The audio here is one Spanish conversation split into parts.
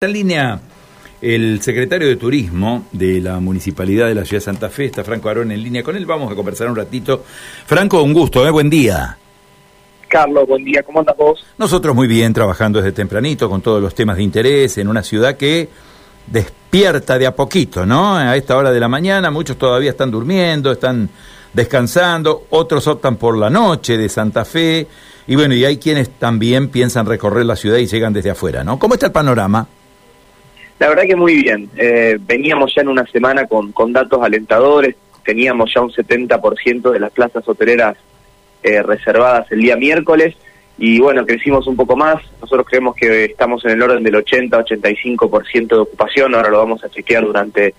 Está en línea el secretario de Turismo de la Municipalidad de la Ciudad de Santa Fe, está Franco Arón en línea con él, vamos a conversar un ratito. Franco, un gusto, ¿eh? buen día. Carlos, buen día, ¿cómo andas vos? Nosotros muy bien, trabajando desde tempranito con todos los temas de interés en una ciudad que despierta de a poquito, ¿no? A esta hora de la mañana, muchos todavía están durmiendo, están descansando, otros optan por la noche de Santa Fe, y bueno, y hay quienes también piensan recorrer la ciudad y llegan desde afuera, ¿no? ¿Cómo está el panorama? La verdad que muy bien. Eh, veníamos ya en una semana con, con datos alentadores, teníamos ya un 70% de las plazas hoteleras eh, reservadas el día miércoles y bueno, crecimos un poco más. Nosotros creemos que estamos en el orden del 80-85% de ocupación, ahora lo vamos a chequear durante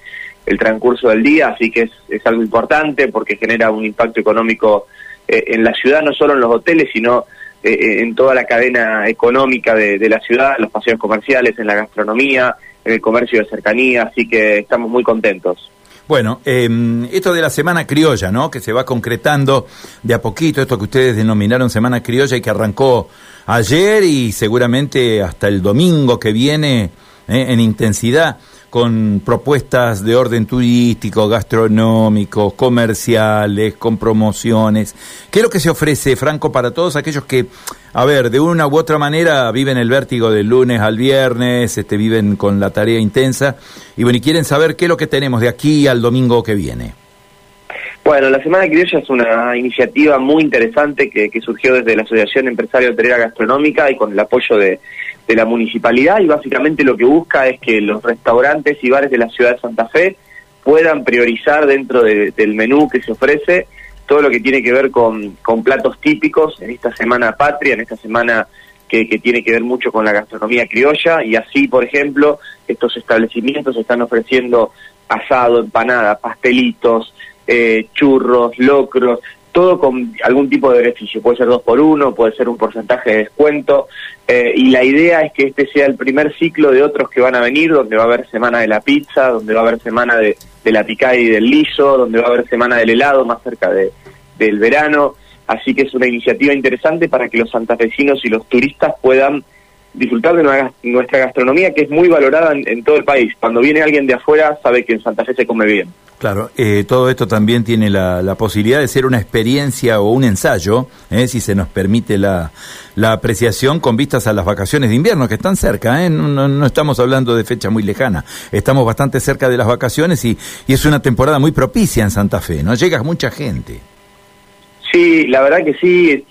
el transcurso del día, así que es, algo importante porque genera un impacto económico eh, en la ciudad, no solo en los hoteles, sino en toda la cadena económica de, de la ciudad, los paseos comerciales, en la gastronomía, el comercio de cercanía, así que estamos muy contentos. Bueno, eh, esto de la Semana Criolla, ¿no? Que se va concretando de a poquito, esto que ustedes denominaron Semana Criolla y que arrancó ayer y seguramente hasta el domingo que viene ¿eh? en intensidad con propuestas de orden turístico, gastronómico, comerciales, con promociones. ¿Qué es lo que se ofrece, Franco, para todos aquellos que, a ver, de una u otra manera viven el vértigo del lunes al viernes, este, viven con la tarea intensa y bueno, y quieren saber qué es lo que tenemos de aquí al domingo que viene? Bueno, la Semana Criolla es una iniciativa muy interesante que, que surgió desde la Asociación Empresaria Hotelera Gastronómica y con el apoyo de, de la municipalidad y básicamente lo que busca es que los restaurantes y bares de la ciudad de Santa Fe puedan priorizar dentro de, del menú que se ofrece todo lo que tiene que ver con, con platos típicos en esta semana patria, en esta semana que, que, tiene que ver mucho con la gastronomía criolla y así, por ejemplo, estos establecimientos están ofreciendo asado, empanada, pastelitos, eh, churros, locros, todo con algún tipo de beneficio, puede ser dos por uno, puede ser un porcentaje de descuento, eh, y la idea es que este sea el primer ciclo de otros que van a venir, donde va a haber semana de la pizza, donde va a haber semana de, de la picada y del liso, donde va a haber semana del helado más cerca de, del verano, así que es una iniciativa interesante para que los santafesinos y los turistas puedan disfrutar de nuestra gastronomía que es muy valorada en, en todo el país. Cuando viene alguien de afuera sabe que en Santa Fe se come bien. Claro, eh, todo esto también tiene la, la, posibilidad de ser una experiencia o un ensayo, eh, si se nos permite la, la, apreciación con vistas a las vacaciones de invierno que están cerca, eh, no, no, estamos hablando de fecha muy lejana, estamos bastante cerca de las vacaciones y, y, es una temporada muy propicia en Santa Fe, ¿no? Llega mucha gente. Sí, la verdad que sí,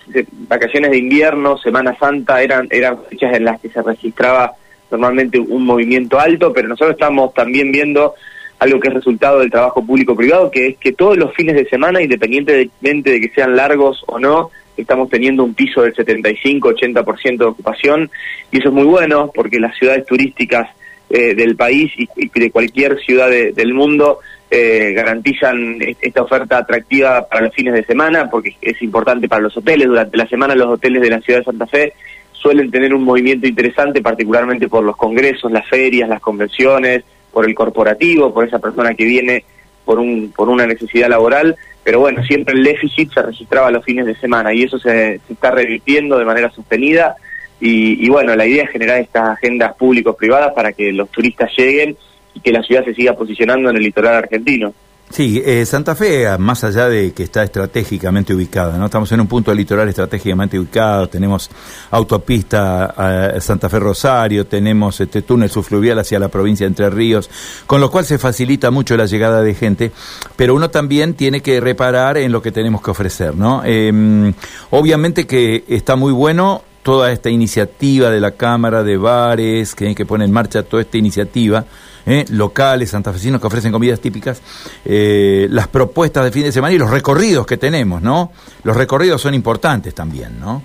vacaciones de invierno, Semana Santa, eran, eran fechas en las que se registraba normalmente un movimiento alto, pero nosotros estamos también viendo algo que es resultado del trabajo público-privado, que es que todos los fines de semana, independientemente de que sean largos o no, estamos teniendo un piso del 75-80% de ocupación, y eso es muy bueno porque las ciudades turísticas eh, del país y, y, de cualquier ciudad de, del mundo eh, garantizan esta oferta atractiva para los fines de semana, porque es importante para los hoteles. Durante la semana los hoteles de la ciudad de Santa Fe suelen tener un movimiento interesante, particularmente por los congresos, las ferias, las convenciones, por el corporativo, por esa persona que viene por, un, por una necesidad laboral, pero bueno, siempre el déficit se registraba los fines de semana y eso se, se está revirtiendo de manera sostenida y, y, bueno, la idea es generar estas agendas públicos-privadas para que los turistas lleguen que la ciudad se siga posicionando en el litoral argentino. Sí, eh, Santa Fe, más allá de que está estratégicamente ubicada, ¿no? Estamos en un punto del litoral estratégicamente ubicado, tenemos autopista a Santa Fe Rosario, tenemos este túnel subfluvial hacia la provincia de Entre Ríos, con lo cual se facilita mucho la llegada de gente, pero uno también tiene que reparar en lo que tenemos que ofrecer, ¿no? Eh, obviamente que está muy bueno toda esta iniciativa de la Cámara de Bares, que, que pone en marcha toda esta iniciativa, ¿eh? locales, santafesinos que ofrecen comidas típicas, eh, las propuestas de fin de semana y los recorridos que tenemos, ¿no? Los recorridos son importantes también, ¿no?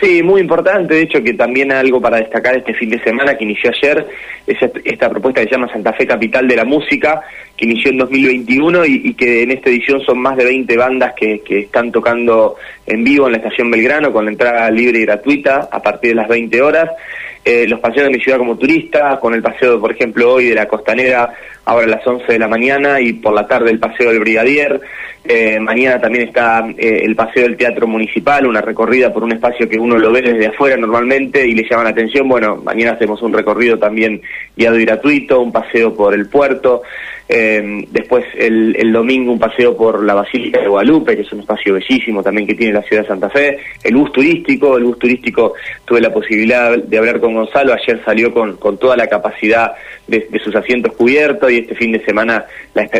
Sí, muy importante, de hecho que también algo para destacar este fin de semana que inició ayer, es esta propuesta que se llama Santa Fe Capital de la Música, que inició en 2021 y, y que en esta edición son más de 20 bandas que, están tocando en vivo en la estación Belgrano con la entrada libre y gratuita a partir de las 20 horas. eh, los paseos de mi ciudad como turista, con el paseo, por ejemplo, hoy de la costanera, ahora a las 11 de la mañana, y por la tarde el paseo del Brigadier. Eh, mañana también está eh, el paseo del Teatro Municipal, una recorrida por un espacio que uno lo ve desde afuera normalmente y le llama la atención. Bueno, mañana hacemos un recorrido también guiado y gratuito, un paseo por el puerto. Eh, después el, el, domingo un paseo por la Basílica de Guadalupe, que es un espacio bellísimo también que tiene la ciudad de Santa Fe. El bus turístico, el bus turístico tuve la posibilidad de hablar con Gonzalo, ayer salió con, con toda la capacidad de, sus asientos cubiertos y este fin de semana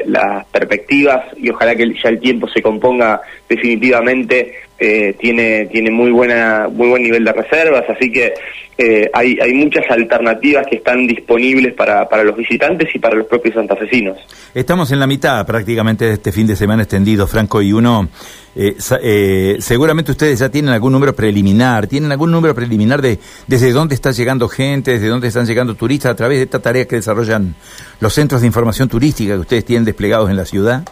las perspectivas y ojalá que ya el tiempo se componga definitivamente eh, tiene tiene muy buena muy buen nivel de reservas así que eh, hay hay muchas alternativas que están disponibles para, para los visitantes y para los propios santafesinos. Estamos en la mitad prácticamente de este fin de semana extendido Franco y uno eh, eh, seguramente ustedes ya tienen algún número preliminar tienen algún número preliminar de desde dónde está llegando gente desde dónde están llegando turistas a través de esta tarea que desarrollan los centros de información turística que ustedes tienen desplegados en la ciudad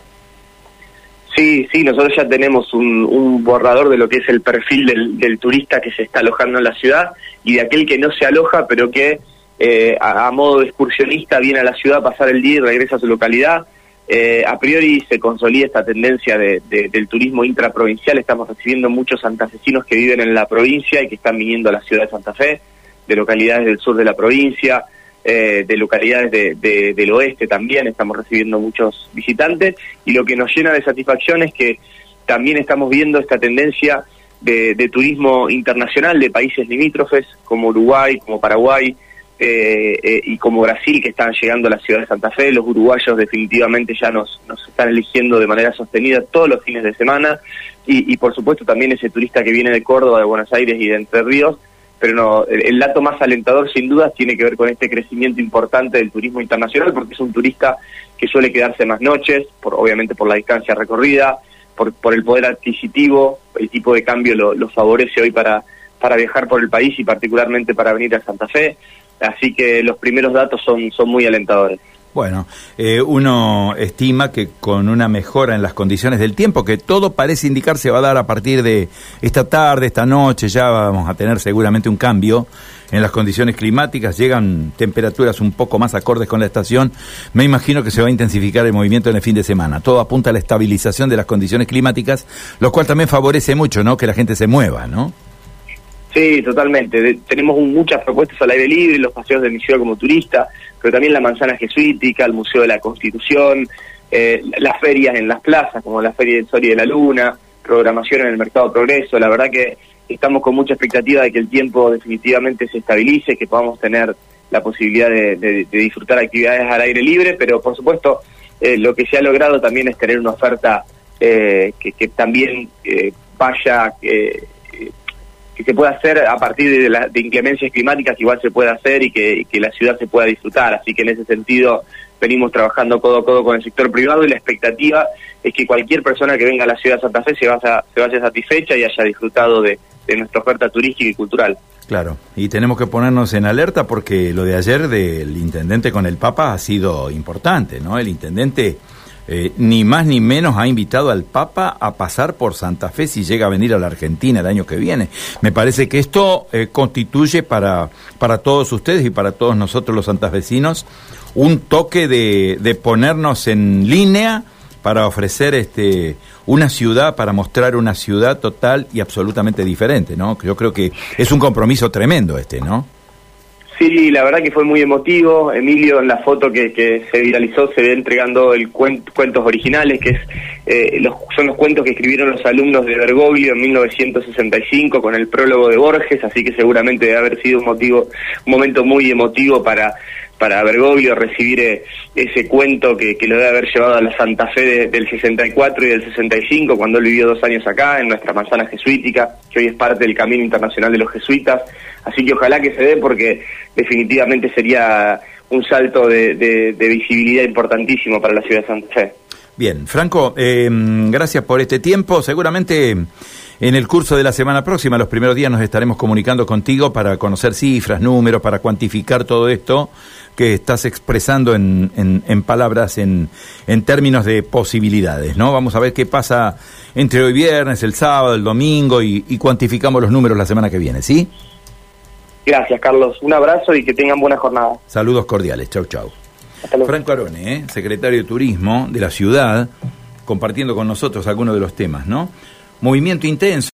Sí, sí, nosotros ya tenemos un, borrador de lo que es el perfil del, turista que se está alojando en la ciudad y de aquel que no se aloja, pero que eh, a, modo de excursionista viene a la ciudad a pasar el día y regresa a su localidad. Eh, a priori se consolida esta tendencia del turismo intraprovincial. Estamos recibiendo muchos santafesinos que viven en la provincia y que están viniendo a la ciudad de Santa Fe, de localidades del sur de la provincia, eh, de localidades de, del oeste también, estamos recibiendo muchos visitantes y lo que nos llena de satisfacción es que también estamos viendo esta tendencia de, turismo internacional de países limítrofes como Uruguay, como Paraguay eh, eh, y como Brasil que están llegando a la ciudad de Santa Fe. Los uruguayos definitivamente ya nos, nos están eligiendo de manera sostenida todos los fines de semana y, y por supuesto también ese turista que viene de Córdoba, de Buenos Aires y de Entre Ríos pero no, el, dato más alentador sin duda tiene que ver con este crecimiento importante del turismo internacional, porque es un turista que suele quedarse más noches, por, obviamente por la distancia recorrida, por, por el poder adquisitivo, el tipo de cambio lo, favorece hoy para, viajar por el país y particularmente para venir a Santa Fe, así que los primeros datos son muy alentadores. Bueno, eh, uno estima que con una mejora en las condiciones del tiempo, que todo parece indicar se va a dar a partir de esta tarde, esta noche, ya vamos a tener seguramente un cambio en las condiciones climáticas, llegan temperaturas un poco más acordes con la estación, me imagino que se va a intensificar el movimiento en el fin de semana. Todo apunta a la estabilización de las condiciones climáticas, lo cual también favorece mucho, ¿no? Que la gente se mueva, ¿no? Sí, totalmente. tenemos muchas propuestas al aire libre, los paseos de mi como turista, pero también la manzana jesuítica, el Museo de la Constitución, eh, las ferias en las plazas, como la Feria del Sol y de la Luna, programación en el Mercado Progreso. La verdad que estamos con mucha expectativa de que el tiempo definitivamente se estabilice, que podamos tener la posibilidad de, disfrutar actividades al aire libre, pero por supuesto eh, lo que se ha logrado también es tener una oferta eh, que, también vaya que se pueda hacer a partir de, la, inclemencias climáticas, igual se puede hacer y que, la ciudad se pueda disfrutar. Así que en ese sentido venimos trabajando codo a codo con el sector privado y la expectativa es que cualquier persona que venga a la ciudad de Santa Fe se vaya, se vaya satisfecha y haya disfrutado de, de nuestra oferta turística y cultural. Claro, y tenemos que ponernos en alerta porque lo de ayer del intendente con el Papa ha sido importante, ¿no? El intendente eh, ni más ni menos ha invitado al Papa a pasar por Santa Fe si llega a venir a la Argentina el año que viene. Me parece que esto eh, constituye para, para todos ustedes y para todos nosotros los santafesinos un toque de, de ponernos en línea para ofrecer este una ciudad, para mostrar una ciudad total y absolutamente diferente, ¿no? Yo creo que es un compromiso tremendo este, ¿no? Sí, la verdad que fue muy emotivo. Emilio en la foto que, que se viralizó se ve entregando el cuentos originales, que es eh, los, son los cuentos que escribieron los alumnos de Bergoglio en 1965 con el prólogo de Borges, así que seguramente debe haber sido un motivo, un momento muy emotivo para para Bergoglio recibir eh, ese cuento que, que, lo debe haber llevado a la Santa Fe del 64 y del 65, cuando él vivió dos años acá, en nuestra manzana jesuítica, que hoy es parte del Camino Internacional de los Jesuitas. Así que ojalá que se dé porque definitivamente sería un salto de, visibilidad importantísimo para la ciudad de Santa Fe. Bien, Franco, eh, gracias por este tiempo. Seguramente en el curso de la semana próxima, los primeros días, nos estaremos comunicando contigo para conocer cifras, números, para cuantificar todo esto que estás expresando en, en, palabras, en, en, términos de posibilidades, ¿no? Vamos a ver qué pasa entre hoy viernes, el sábado, el domingo y, y cuantificamos los números la semana que viene, ¿sí? Gracias, Carlos. Un abrazo y que tengan buena jornada. Saludos cordiales. Chau, chau. Franco Arone, ¿eh? secretario de Turismo de la ciudad, compartiendo con nosotros algunos de los temas, ¿no? Movimiento intenso.